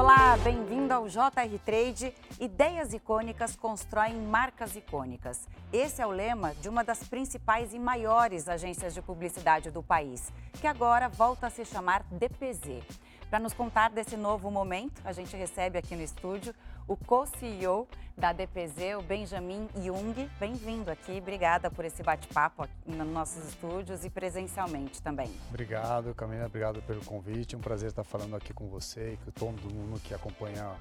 Olá, bem-vindo ao JR Trade. Ideias icônicas constroem marcas icônicas. Esse é o lema de uma das principais e maiores agências de publicidade do país, que agora volta a se chamar DPZ. Para nos contar desse novo momento, a gente recebe aqui no estúdio o co-CEO da DPZ, o Benjamin Jung. Bem-vindo aqui, obrigada por esse bate-papo nos nossos estúdios e presencialmente também. Obrigado, Camila, obrigado pelo convite. Um prazer estar falando aqui com você e com todo mundo que acompanha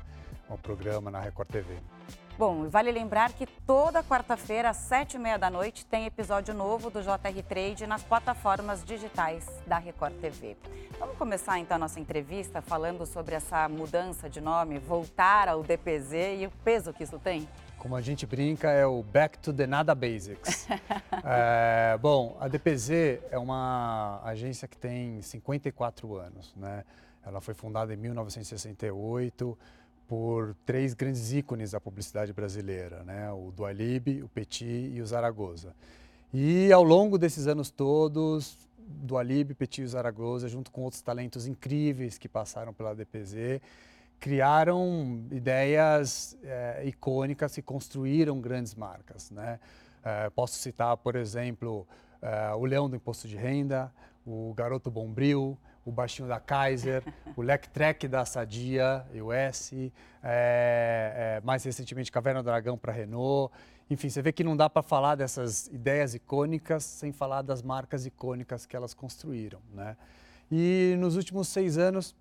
o programa na Record TV. Bom, vale lembrar que toda quarta-feira, às sete e meia da noite, tem episódio novo do JR Trade nas plataformas digitais da Record TV. Vamos começar então a nossa entrevista falando sobre essa mudança de nome, voltar ao DPZ e o peso que isso tem? Como a gente brinca, é o Back to the Nada Basics. é, bom, a DPZ é uma agência que tem 54 anos, né? Ela foi fundada em 1968 por três grandes ícones da publicidade brasileira, né? o Dualib, o Petit e o Zaragoza. E ao longo desses anos todos, Dualib, Petit e Zaragoza, junto com outros talentos incríveis que passaram pela DPZ, criaram ideias é, icônicas e construíram grandes marcas. Né? É, posso citar, por exemplo, é, o Leão do Imposto de Renda, o Garoto Bombril, o baixinho da Kaiser, o Lectrek da Sadia, US, é, é, mais recentemente Caverna do Dragão para Renault. Enfim, você vê que não dá para falar dessas ideias icônicas sem falar das marcas icônicas que elas construíram. Né? E nos últimos seis anos,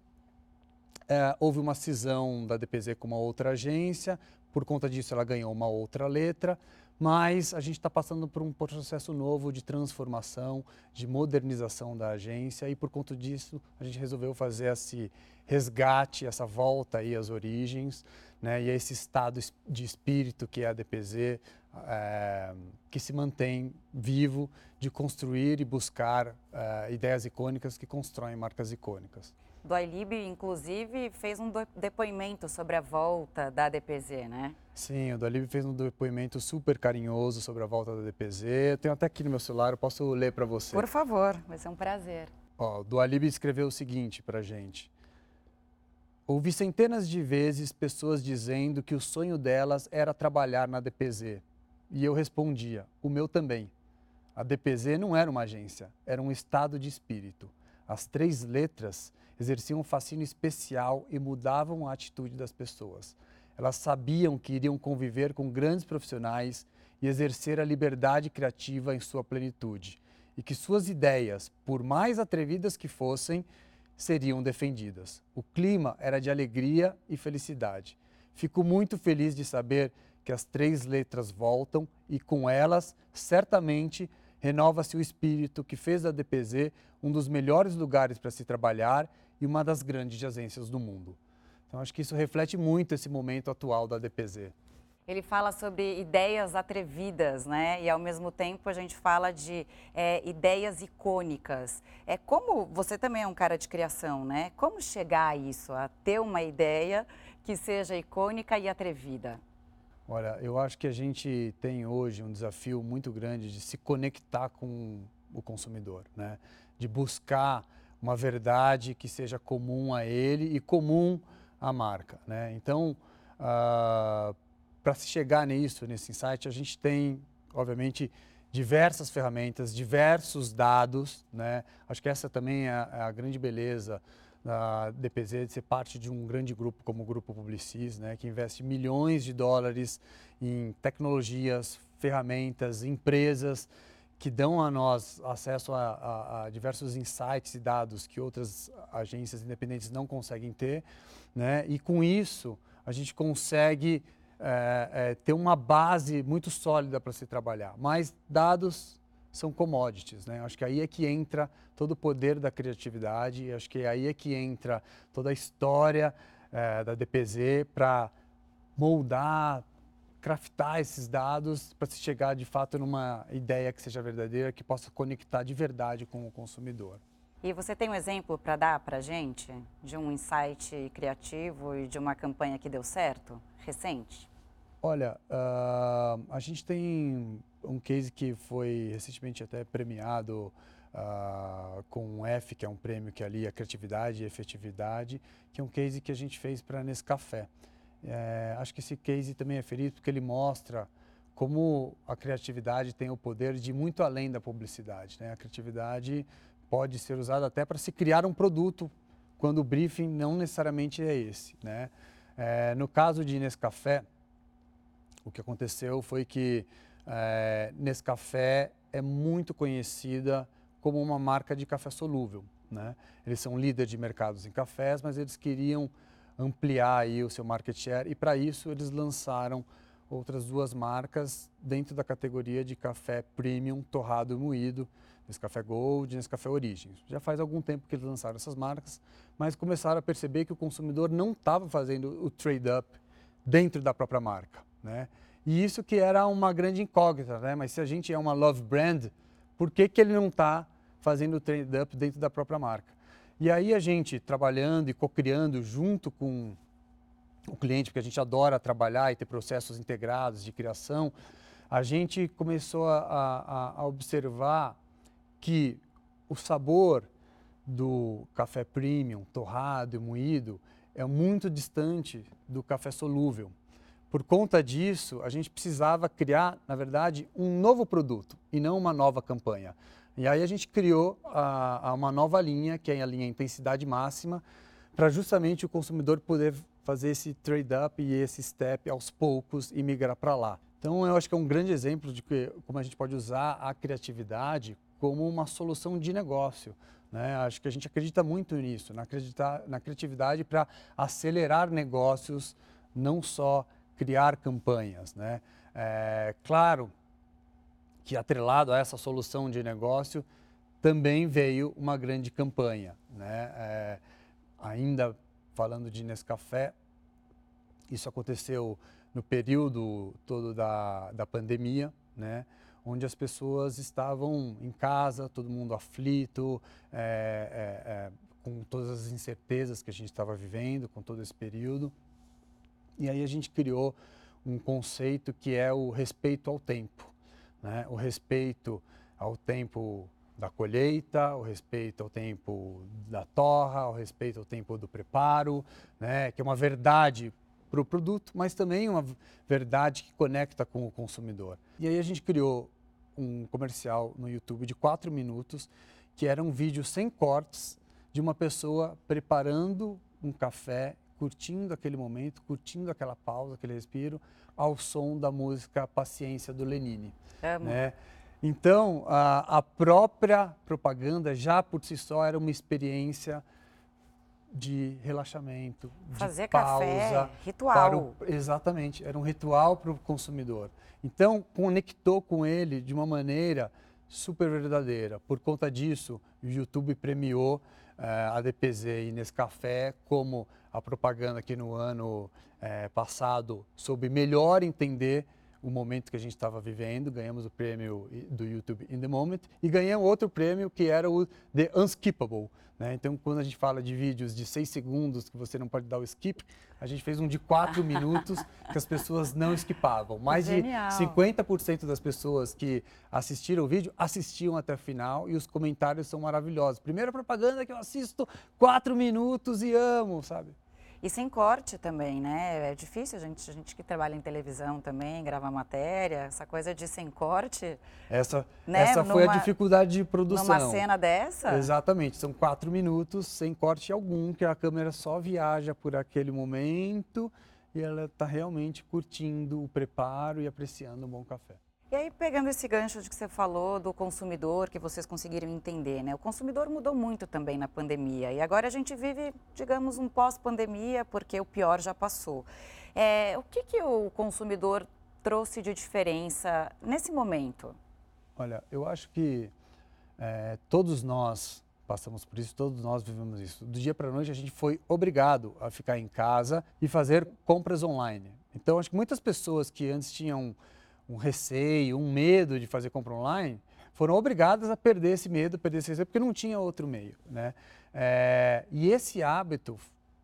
é, houve uma cisão da DPZ com uma outra agência, por conta disso ela ganhou uma outra letra, mas a gente está passando por um processo novo de transformação, de modernização da agência e por conta disso a gente resolveu fazer esse resgate, essa volta aí às origens, né, e esse estado de espírito que é a DPZ, é, eh, que se mantém vivo de construir e buscar é, ideias icônicas que constroem marcas icônicas do Ailib, inclusive, fez um depoimento sobre a volta da DPZ, né? Sim, o Dualib fez um depoimento super carinhoso sobre a volta da DPZ. Eu tenho até aqui no meu celular, eu posso ler para você. Por favor, vai ser um prazer. Ó, o Dualib escreveu o seguinte para gente. Ouvi centenas de vezes pessoas dizendo que o sonho delas era trabalhar na DPZ. E eu respondia, o meu também. A DPZ não era uma agência, era um estado de espírito. As três letras exerciam um fascínio especial e mudavam a atitude das pessoas. Elas sabiam que iriam conviver com grandes profissionais e exercer a liberdade criativa em sua plenitude, e que suas ideias, por mais atrevidas que fossem, seriam defendidas. O clima era de alegria e felicidade. Fico muito feliz de saber que as três letras voltam e, com elas, certamente renova-se o espírito que fez da DPZ um dos melhores lugares para se trabalhar e uma das grandes agências do mundo. Então, acho que isso reflete muito esse momento atual da DPZ. Ele fala sobre ideias atrevidas, né? E ao mesmo tempo a gente fala de é, ideias icônicas. É como você também é um cara de criação, né? Como chegar a isso, a ter uma ideia que seja icônica e atrevida? Olha, eu acho que a gente tem hoje um desafio muito grande de se conectar com o consumidor, né? De buscar uma verdade que seja comum a ele e comum à marca. Né? Então, uh, ah, para se chegar nisso, nesse insight, a gente tem, obviamente, diversas ferramentas, diversos dados. Né? Acho que essa também é a, é grande beleza da DPZ de ser parte de um grande grupo como o Grupo Publicis, né? que investe milhões de dólares em tecnologias, ferramentas, empresas que dão a nós acesso a, a, a, diversos insights e dados que outras agências independentes não conseguem ter, né? E com isso a gente consegue é, é, ter uma base muito sólida para se trabalhar. Mas dados são commodities, né? Acho que aí é que entra todo o poder da criatividade. Acho que aí é que entra toda a história é, da DPZ para moldar craftar esses dados para se chegar de fato numa ideia que seja verdadeira, que possa conectar de verdade com o consumidor. E você tem um exemplo para dar para a gente de um insight criativo e de uma campanha que deu certo, recente? Olha, uh, a gente tem um case que foi recentemente até premiado uh, com um F, que é um prêmio que ali a criatividade e efetividade, que é um case que a gente fez para Nescafé. É, acho que esse case também é feliz porque ele mostra como a criatividade tem o poder de ir muito além da publicidade. Né? A criatividade pode ser usada até para se criar um produto, quando o briefing não necessariamente é esse. Né? É, no caso de Nescafé, o que aconteceu foi que é, Nescafé é muito conhecida como uma marca de café solúvel. Né? Eles são líder de mercados em cafés, mas eles queriam ampliar aí o seu market share e para isso eles lançaram outras duas marcas dentro da categoria de café premium torrado e moído, Nescafé Gold e Nescafé Origins. Já faz algum tempo que eles lançaram essas marcas, mas começaram a perceber que o consumidor não estava fazendo o trade-up dentro da própria marca. Né? E isso que era uma grande incógnita, né? mas se a gente é uma love brand, por que, que ele não está fazendo o trade-up dentro da própria marca? E aí a gente, trabalhando e co-criando junto com o cliente, porque a gente adora trabalhar e ter processos integrados de criação, a gente começou a, a, a observar que o sabor do café premium, torrado e moído, é muito distante do café solúvel. Por conta disso, a gente precisava criar, na verdade, um novo produto e não uma nova campanha. E aí a gente criou a, a uma nova linha, que é a linha intensidade máxima, para justamente o consumidor poder fazer esse trade-up e esse step aos poucos e migrar para lá. Então, eu acho que é um grande exemplo de que, como a gente pode usar a criatividade como uma solução de negócio. Né? Acho que a gente acredita muito nisso, na, acreditar, na criatividade para acelerar negócios, não só criar campanhas. Né? É, claro que atrelado a essa solução de negócio também veio uma grande campanha. Né? É, ainda falando de Nescafé, isso aconteceu no período todo da, da pandemia, né? onde as pessoas estavam em casa, todo mundo aflito, é, é, é, com todas as incertezas que a gente estava vivendo, com todo esse período. E aí a gente criou um conceito que é o respeito ao tempo, né? o respeito ao tempo da colheita, o respeito ao tempo da torra, o respeito ao tempo do preparo, né, que é uma verdade para o produto, mas também uma verdade que conecta com o consumidor. E aí a gente criou um comercial no YouTube de quatro minutos, que era um vídeo sem cortes de uma pessoa preparando um café, curtindo aquele momento, curtindo aquela pausa, aquele respiro, ao som da música Paciência do Lenine. Amo. Né? Então, a, a, própria propaganda já por si só era uma experiência de relaxamento, Fazer de pausa. Café, ritual. O, exatamente, era um ritual para o consumidor. Então, conectou com ele de uma maneira super verdadeira. Por conta disso, o YouTube premiou eh, a DPZ e Nescafé como a propaganda que no ano eh, passado soube melhor entender o momento que a gente estava vivendo, ganhamos o prêmio do YouTube In The Moment e ganhamos outro prêmio que era o The Unskippable. Né? Então, quando a gente fala de vídeos de seis segundos que você não pode dar o skip, a gente fez um de quatro minutos que as pessoas não skipavam. Mais Genial. de 50% das pessoas que assistiram o vídeo assistiam até o final e os comentários são maravilhosos. Primeira propaganda que eu assisto quatro minutos e amo, sabe? E sem corte também, né? É difícil a gente, a gente que trabalha em televisão também, gravar matéria, essa coisa de sem corte. Essa, né? essa foi numa, a dificuldade de produção. Numa cena dessa? Exatamente, são quatro minutos sem corte algum, que a câmera só viaja por aquele momento e ela está realmente curtindo o preparo e apreciando um bom café. E aí, pegando esse gancho de que você falou do consumidor, que vocês conseguiram entender, né? O consumidor mudou muito também na pandemia. E agora a gente vive, digamos, um pós-pandemia, porque o pior já passou. É, o que, que o consumidor trouxe de diferença nesse momento? Olha, eu acho que é, todos nós passamos por isso, todos nós vivemos isso. Do dia para a noite a gente foi obrigado a ficar em casa e fazer compras online. Então, acho que muitas pessoas que antes tinham um receio, um medo de fazer compra online, foram obrigadas a perder esse medo, perder esse receio, porque não tinha outro meio. Né? É, e esse hábito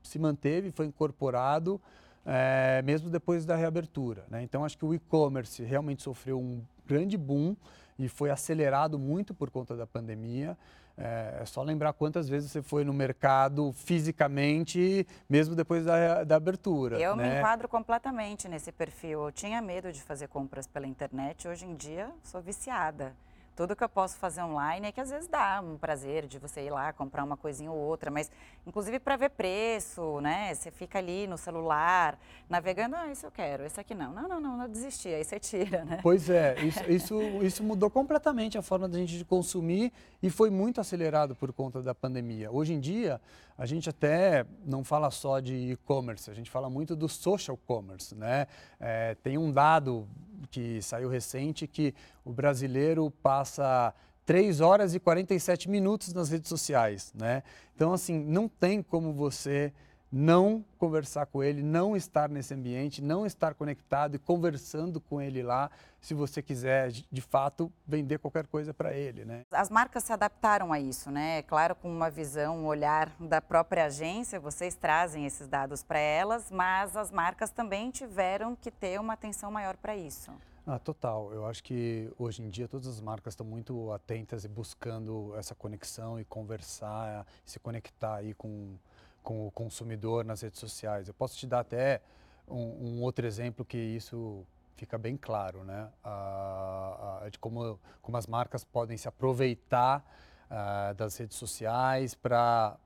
se manteve, foi incorporado é, mesmo depois da reabertura. Né? Então, acho que o e-commerce realmente sofreu um grande boom e foi acelerado muito por conta da pandemia. É, é, só lembrar quantas vezes você foi no mercado fisicamente, mesmo depois da, da abertura. Eu né? me enquadro completamente nesse perfil. Eu tinha medo de fazer compras pela internet, hoje em dia sou viciada tudo que eu posso fazer online é que às vezes dá um prazer de você ir lá comprar uma coisinha ou outra, mas inclusive para ver preço, né? Você fica ali no celular, navegando, ah, isso eu quero, esse aqui não. Não, não, não, não desisti, aí você tira, né? Pois é, isso, isso, isso mudou completamente a forma da gente de consumir e foi muito acelerado por conta da pandemia. Hoje em dia, a gente até não fala só de e-commerce, a gente fala muito do social commerce, né? É, tem um dado que saiu recente que o brasileiro passa 3 horas e 47 minutos nas redes sociais, né? Então, assim, não tem como você não conversar com ele, não estar nesse ambiente, não estar conectado e conversando com ele lá, se você quiser de fato vender qualquer coisa para ele, né? As marcas se adaptaram a isso, né? Claro, com uma visão, um olhar da própria agência, vocês trazem esses dados para elas, mas as marcas também tiveram que ter uma atenção maior para isso. Ah, total. Eu acho que hoje em dia todas as marcas estão muito atentas e buscando essa conexão e conversar, se conectar aí com com o consumidor nas redes sociais. Eu posso te dar até um, um outro exemplo que isso fica bem claro, né? Ah, de como, como as marcas podem se aproveitar ah, das redes sociais para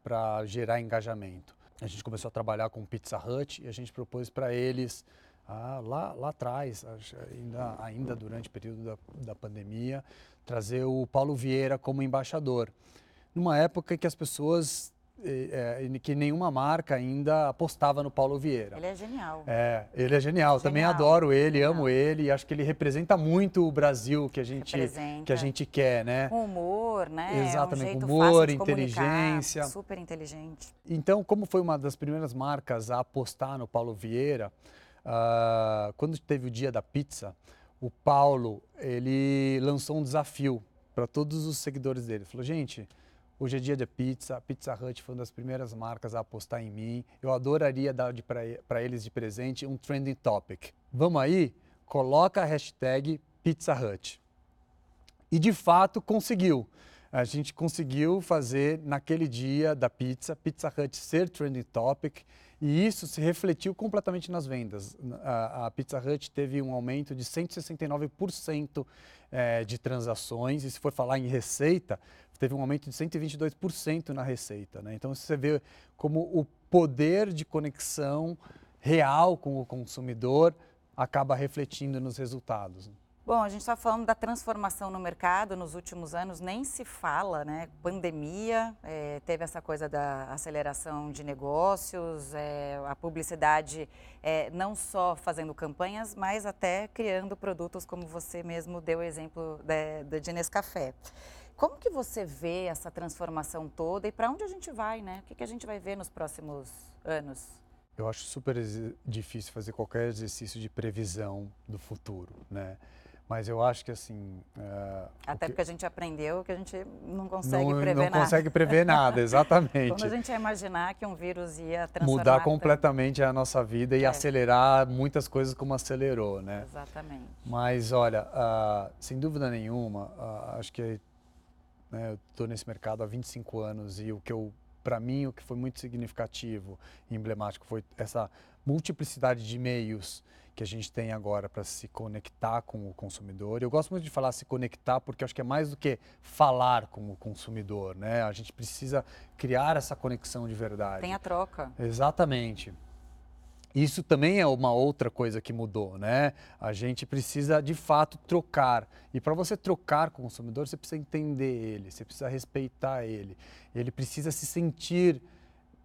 gerar engajamento. A gente começou a trabalhar com Pizza Hut e a gente propôs para eles, ah, lá, lá atrás, ainda, ainda durante o período da, da pandemia, trazer o Paulo Vieira como embaixador. Numa época que as pessoas é, que nenhuma marca ainda apostava no Paulo Vieira. Ele é genial. É, ele é genial. genial. Também adoro ele, genial. amo ele. Acho que ele representa muito o Brasil que a gente, que a gente quer, né? Com humor, né? Exatamente, é um humor, inteligência. Super inteligente. Então, como foi uma das primeiras marcas a apostar no Paulo Vieira, uh, quando teve o dia da pizza, o Paulo ele lançou um desafio para todos os seguidores dele. Falou, gente Hoje é dia de pizza, Pizza Hut foi uma das primeiras marcas a apostar em mim. Eu adoraria dar para eles de presente um trending topic. Vamos aí? Coloca a hashtag Pizza Hut. E de fato conseguiu. A gente conseguiu fazer naquele dia da pizza, Pizza Hut ser trending topic e isso se refletiu completamente nas vendas. A, Pizza Hut teve um aumento de 169% é, de transações, e se for falar em receita, teve um aumento de 122% na receita. Né? Então você vê como o poder de conexão real com o consumidor acaba refletindo nos resultados. Bom, a gente está falando da transformação no mercado nos últimos anos, nem se fala, né? Pandemia, é, teve essa coisa da aceleração de negócios, é, a publicidade é, não só fazendo campanhas, mas até criando produtos, como você mesmo deu o exemplo da, de Nescafé. Como que você vê essa transformação toda e para onde a gente vai, né? O que, que a gente vai ver nos próximos anos? Eu acho super difícil fazer qualquer exercício de previsão do futuro, né? Mas eu acho que assim. Uh, Até que... porque a gente aprendeu que a gente não consegue não, prever não nada. Não consegue prever nada, exatamente. Quando a gente ia imaginar que um vírus ia transformar. Mudar completamente a nossa vida e é. acelerar muitas coisas como acelerou, né? Exatamente. Mas olha, uh, sem dúvida nenhuma, uh, acho que né, eu estou nesse mercado há 25 anos e o que eu para mim o que foi muito significativo e emblemático foi essa multiplicidade de meios que a gente tem agora para se conectar com o consumidor. Eu gosto muito de falar se conectar porque acho que é mais do que falar com o consumidor, né? A gente precisa criar essa conexão de verdade. Tem a troca. Exatamente. Isso também é uma outra coisa que mudou, né? A gente precisa de fato trocar. E para você trocar com o consumidor, você precisa entender ele, você precisa respeitar ele. Ele precisa se sentir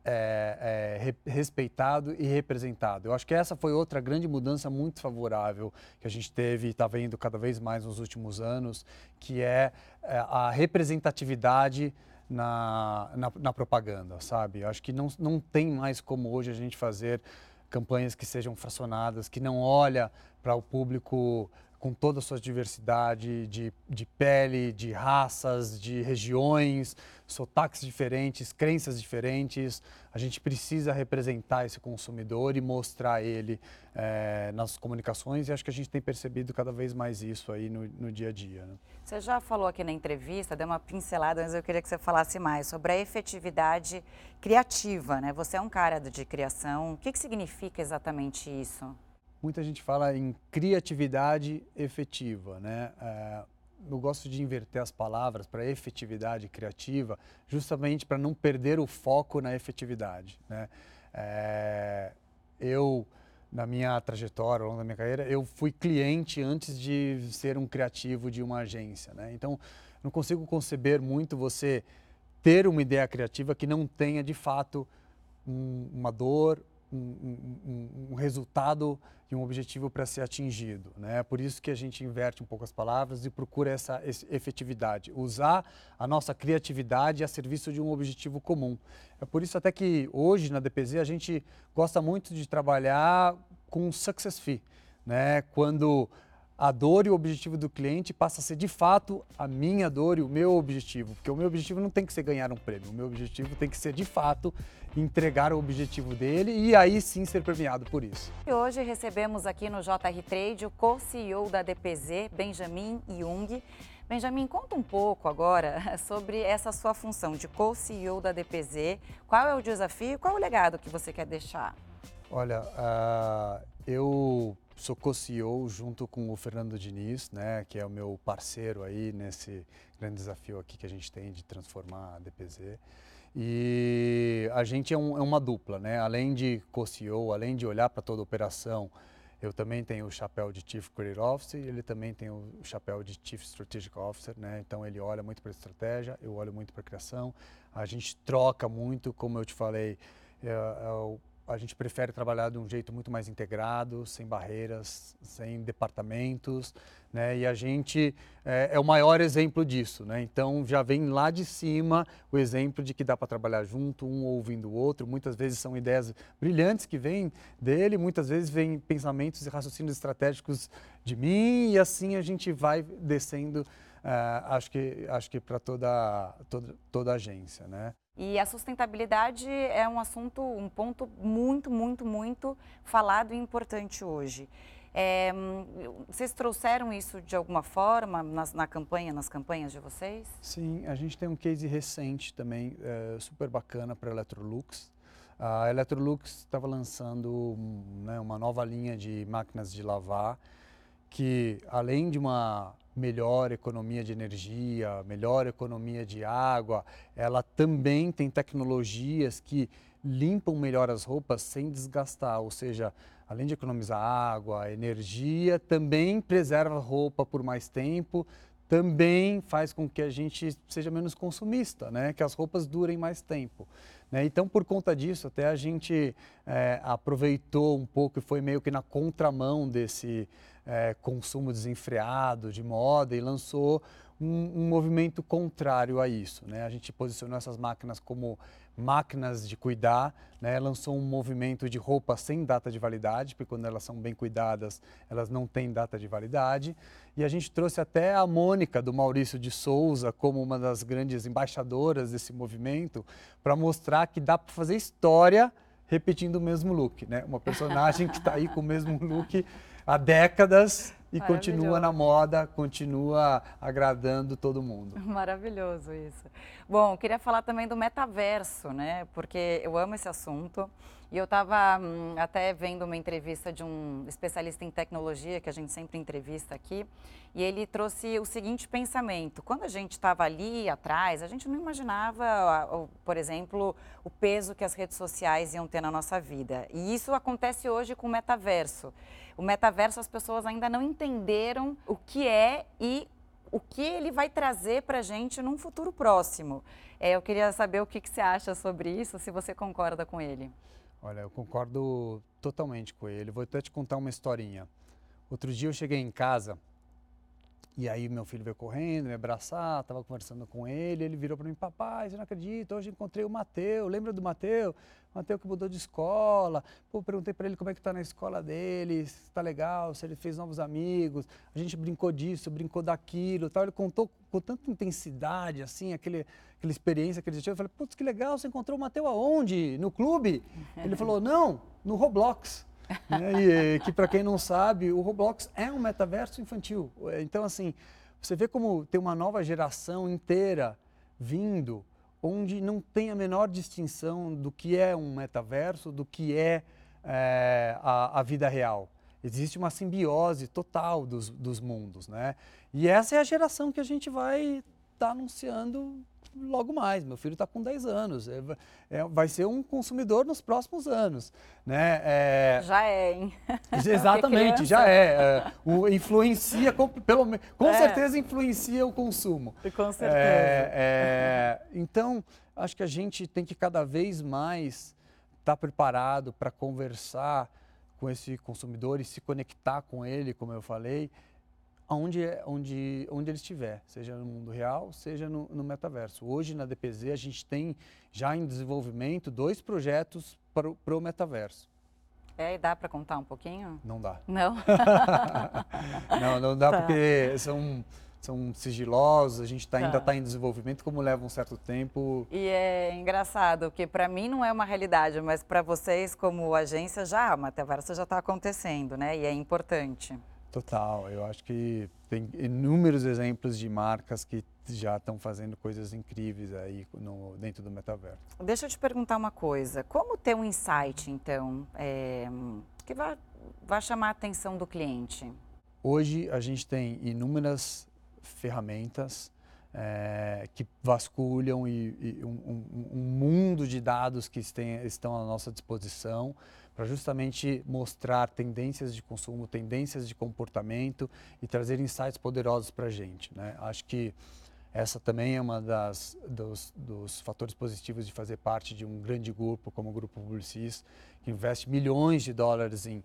é, é, respeitado e representado. Eu acho que essa foi outra grande mudança muito favorável que a gente teve e está vendo cada vez mais nos últimos anos, que é, é a representatividade na, na, na, propaganda, sabe? Eu acho que não, não tem mais como hoje a gente fazer campanhas que sejam fracionadas, que não olha para o público com toda a sua diversidade de, de pele, de raças, de regiões, sotaques diferentes, crenças diferentes. A gente precisa representar esse consumidor e mostrar ele é, nas comunicações e acho que a gente tem percebido cada vez mais isso aí no, no dia a dia. Né? Você já falou aqui na entrevista, deu uma pincelada, mas eu queria que você falasse mais sobre a efetividade criativa. Né? Você é um cara de criação, o que, que significa exatamente isso? Muita gente fala em criatividade efetiva, né? É, eu gosto de inverter as palavras para efetividade criativa, justamente para não perder o foco na efetividade, né? É, eu na minha trajetória, ao longo da minha carreira, eu fui cliente antes de ser um criativo de uma agência, né? Então, não consigo conceber muito você ter uma ideia criativa que não tenha de fato um, uma dor, um, um, resultado e um objetivo para ser atingido. Né? Por isso que a gente inverte um pouco as palavras e procura essa efetividade, usar a nossa criatividade a serviço de um objetivo comum. É por isso até que hoje na DPZ a gente gosta muito de trabalhar com success fee, né? quando a dor e o objetivo do cliente passa a ser de fato a minha dor e o meu objetivo, porque o meu objetivo não tem que ser ganhar um prêmio, o meu objetivo tem que ser de fato entregar o objetivo dele e aí sim ser premiado por isso. E hoje recebemos aqui no JR Trade o co-CEO da DPZ, Benjamin Jung. Benjamin, conta um pouco agora sobre essa sua função de co-CEO da DPZ. Qual é o desafio? Qual é o legado que você quer deixar? Olha, uh, eu sou co-CEO junto com o Fernando Diniz, né, que é o meu parceiro aí nesse grande desafio aqui que a gente tem de transformar a DPZ. E a gente é, um, é uma dupla, né? Além de co-CEO, além de olhar para toda a operação, eu também tenho o chapéu de Chief Creative Officer e ele também tem o chapéu de Chief Strategic Officer, né? Então ele olha muito para estratégia, eu olho muito para criação. A gente troca muito, como eu te falei, é, é o a gente prefere trabalhar de um jeito muito mais integrado, sem barreiras, sem departamentos, né? E a gente é, é, o maior exemplo disso, né? Então já vem lá de cima o exemplo de que dá para trabalhar junto, um ouvindo o outro. Muitas vezes são ideias brilhantes que vêm dele, muitas vezes vêm pensamentos e raciocínios estratégicos de mim e assim a gente vai descendo. Uh, acho que acho que para toda, toda toda agência, né? E a sustentabilidade é um assunto, um ponto muito, muito, muito falado e importante hoje. É, vocês trouxeram isso de alguma forma nas, na campanha, nas campanhas de vocês? Sim, a gente tem um case recente também, é, super bacana para a Electrolux. A Electrolux estava lançando né, uma nova linha de máquinas de lavar que, além de uma melhor economia de energia, melhor economia de água. Ela também tem tecnologias que limpam melhor as roupas sem desgastar, ou seja, além de economizar água, energia, também preserva a roupa por mais tempo, também faz com que a gente seja menos consumista, né? que as roupas durem mais tempo. Né? Então, por conta disso, até a gente é, aproveitou um pouco e foi meio que na contramão desse, é, consumo desenfreado de moda e lançou um, um, movimento contrário a isso. Né? A gente posicionou essas máquinas como máquinas de cuidar, né? lançou um movimento de roupas sem data de validade, porque quando elas são bem cuidadas, elas não têm data de validade. E a gente trouxe até a Mônica, do Maurício de Souza, como uma das grandes embaixadoras desse movimento, para mostrar que dá para fazer história repetindo o mesmo look. Né? Uma personagem que está aí com o mesmo look há décadas e continua na moda, continua agradando todo mundo. Maravilhoso isso. Bom, queria falar também do metaverso, né? Porque eu amo esse assunto. E eu estava hum, até vendo uma entrevista de um especialista em tecnologia, que a gente sempre entrevista aqui, e ele trouxe o seguinte pensamento: quando a gente estava ali atrás, a gente não imaginava, por exemplo, o peso que as redes sociais iam ter na nossa vida. E isso acontece hoje com o metaverso. O metaverso as pessoas ainda não entenderam o que é e o que ele vai trazer para a gente num futuro próximo. É, eu queria saber o que, que você acha sobre isso, se você concorda com ele. Olha, eu concordo totalmente com ele. Vou até te contar uma historinha. Outro dia eu cheguei em casa E aí meu filho veio correndo, me abraçar, estava conversando com ele, ele virou para mim, papai, você não acredita, hoje encontrei o Mateu, lembra do Mateu? Mateu que mudou de escola. Pô, perguntei para ele como é que está na escola dele, se está legal, se ele fez novos amigos. A gente brincou disso, brincou daquilo, tal. Ele contou com tanta intensidade, assim, aquele, aquela experiência que ele tinha. Eu falei, putz, que legal, você encontrou o Mateu aonde? No clube? Ele falou, não, no Roblox. Né? E que para quem não sabe, o Roblox é um metaverso infantil. Então, assim, você vê como tem uma nova geração inteira vindo, onde não tem a menor distinção do que é um metaverso, do que é, é a, a, vida real. Existe uma simbiose total dos, dos mundos, né? E essa é a geração que a gente vai estar tá anunciando logo mais. Meu filho está com 10 anos, é, é, vai ser um consumidor nos próximos anos. Né? É... Já é, hein? Exatamente, já é. é. o, influencia, com, pelo, com é. certeza influencia o consumo. Com certeza. É, então, acho que a gente tem que cada vez mais estar tá preparado para conversar com esse consumidor e se conectar com ele, como eu falei, onde, é, onde, onde ele estiver, seja no mundo real, seja no, no, metaverso. Hoje, na DPZ, a gente tem já em desenvolvimento dois projetos para o, para o metaverso. É, e dá para contar um pouquinho? Não dá. Não? não, não dá tá. porque são, são sigilosos, a gente tá, tá. ainda está em desenvolvimento, como leva um certo tempo. E é engraçado, porque para mim não é uma realidade, mas para vocês como agência já, o metaverso já está acontecendo, né? E é importante. Total, eu acho que tem inúmeros exemplos de marcas que já estão fazendo coisas incríveis aí no, dentro do metaverso. Deixa eu te perguntar uma coisa, como ter um insight, então, é, que vai, vai chamar a atenção do cliente? Hoje a gente tem inúmeras ferramentas é, que vasculham e, e um, um, um, mundo de dados que estão à nossa disposição para justamente mostrar tendências de consumo, tendências de comportamento e trazer insights poderosos para a gente. Né? Acho que essa também é uma das dos, dos, fatores positivos de fazer parte de um grande grupo como o Grupo Publicis, que investe milhões de dólares em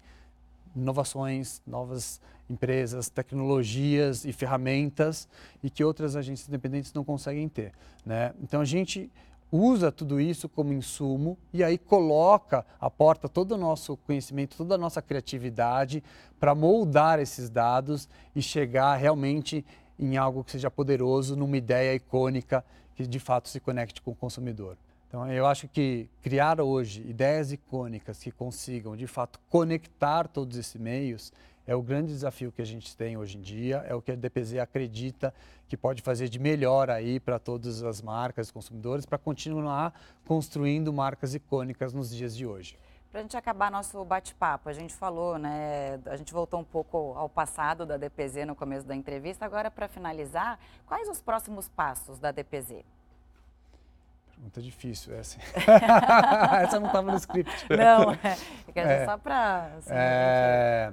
inovações, novas empresas, tecnologias e ferramentas e que outras agências independentes não conseguem ter. Né? Então a gente usa tudo isso como insumo e aí coloca, aporta todo o nosso conhecimento, toda a nossa criatividade para moldar esses dados e chegar realmente em algo que seja poderoso, numa ideia icônica que de fato se conecte com o consumidor. Então, eu acho que criar hoje ideias icônicas que consigam, de fato, conectar todos esses meios é o grande desafio que a gente tem hoje em dia, é o que a DPZ acredita que pode fazer de melhor aí para todas as marcas e consumidores para continuar construindo marcas icônicas nos dias de hoje. Para a gente acabar nosso bate-papo, a gente falou, né? A gente voltou um pouco ao passado da DPZ no começo da entrevista. Agora, para finalizar, quais os próximos passos da DPZ? Pergunta difícil essa. essa não estava no script. Não, é, é só para. Assim, é...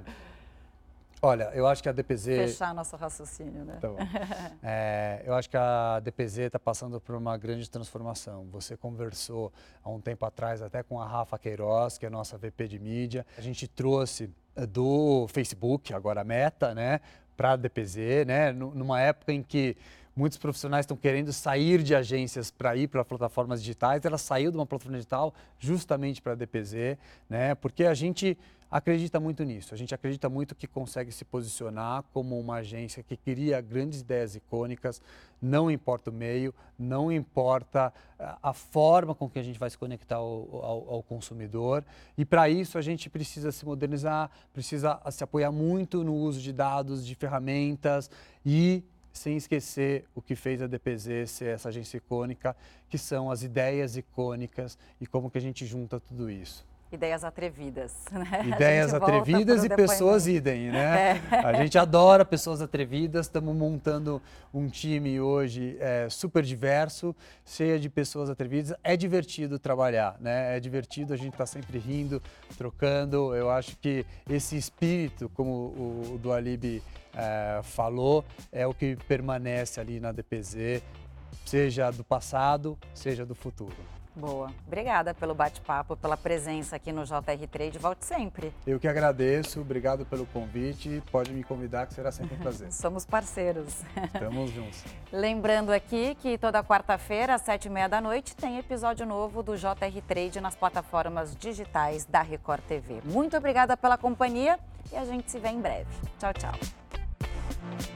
Olha, eu acho que a DPZ. Fechar nosso raciocínio, né? Tá é, eu acho que a DPZ está passando por uma grande transformação. Você conversou há um tempo atrás até com a Rafa Queiroz, que é nossa VP de mídia. A gente trouxe eh, do Facebook, agora Meta, né, para a DPZ, né, numa época em que muitos profissionais estão querendo sair de agências para ir para plataformas digitais. Ela saiu de uma plataforma digital justamente para a DPZ, né, porque a gente acredita muito nisso. A gente acredita muito que consegue se posicionar como uma agência que cria grandes ideias icônicas, não importa o meio, não importa eh, a forma com que a gente vai se conectar ao, ao, ao consumidor. E para isso a gente precisa se modernizar, precisa se apoiar muito no uso de dados, de ferramentas e sem esquecer o que fez a DPZ ser essa agência icônica, que são as ideias icônicas e como que a gente junta tudo isso. Ideias atrevidas, né? Ideias atrevidas e pessoas idem, né? É. A gente adora pessoas atrevidas, estamos montando um time hoje é, super diverso, cheio de pessoas atrevidas. É divertido trabalhar, né? É divertido, a gente está sempre rindo, trocando. Eu acho que esse espírito, como o, o Dualib é, falou, é o que permanece ali na DPZ, seja do passado, seja do futuro. Boa. Obrigada pelo bate-papo, pela presença aqui no JR Trade. Volte sempre. Eu que agradeço, obrigado pelo convite. Pode me convidar, que será sempre um prazer. Somos parceiros. Estamos juntos. Lembrando aqui que toda quarta-feira, às sete e meia da noite, tem episódio novo do JR Trade nas plataformas digitais da Record TV. Muito obrigada pela companhia e a gente se vê em breve. Tchau, tchau. Bye.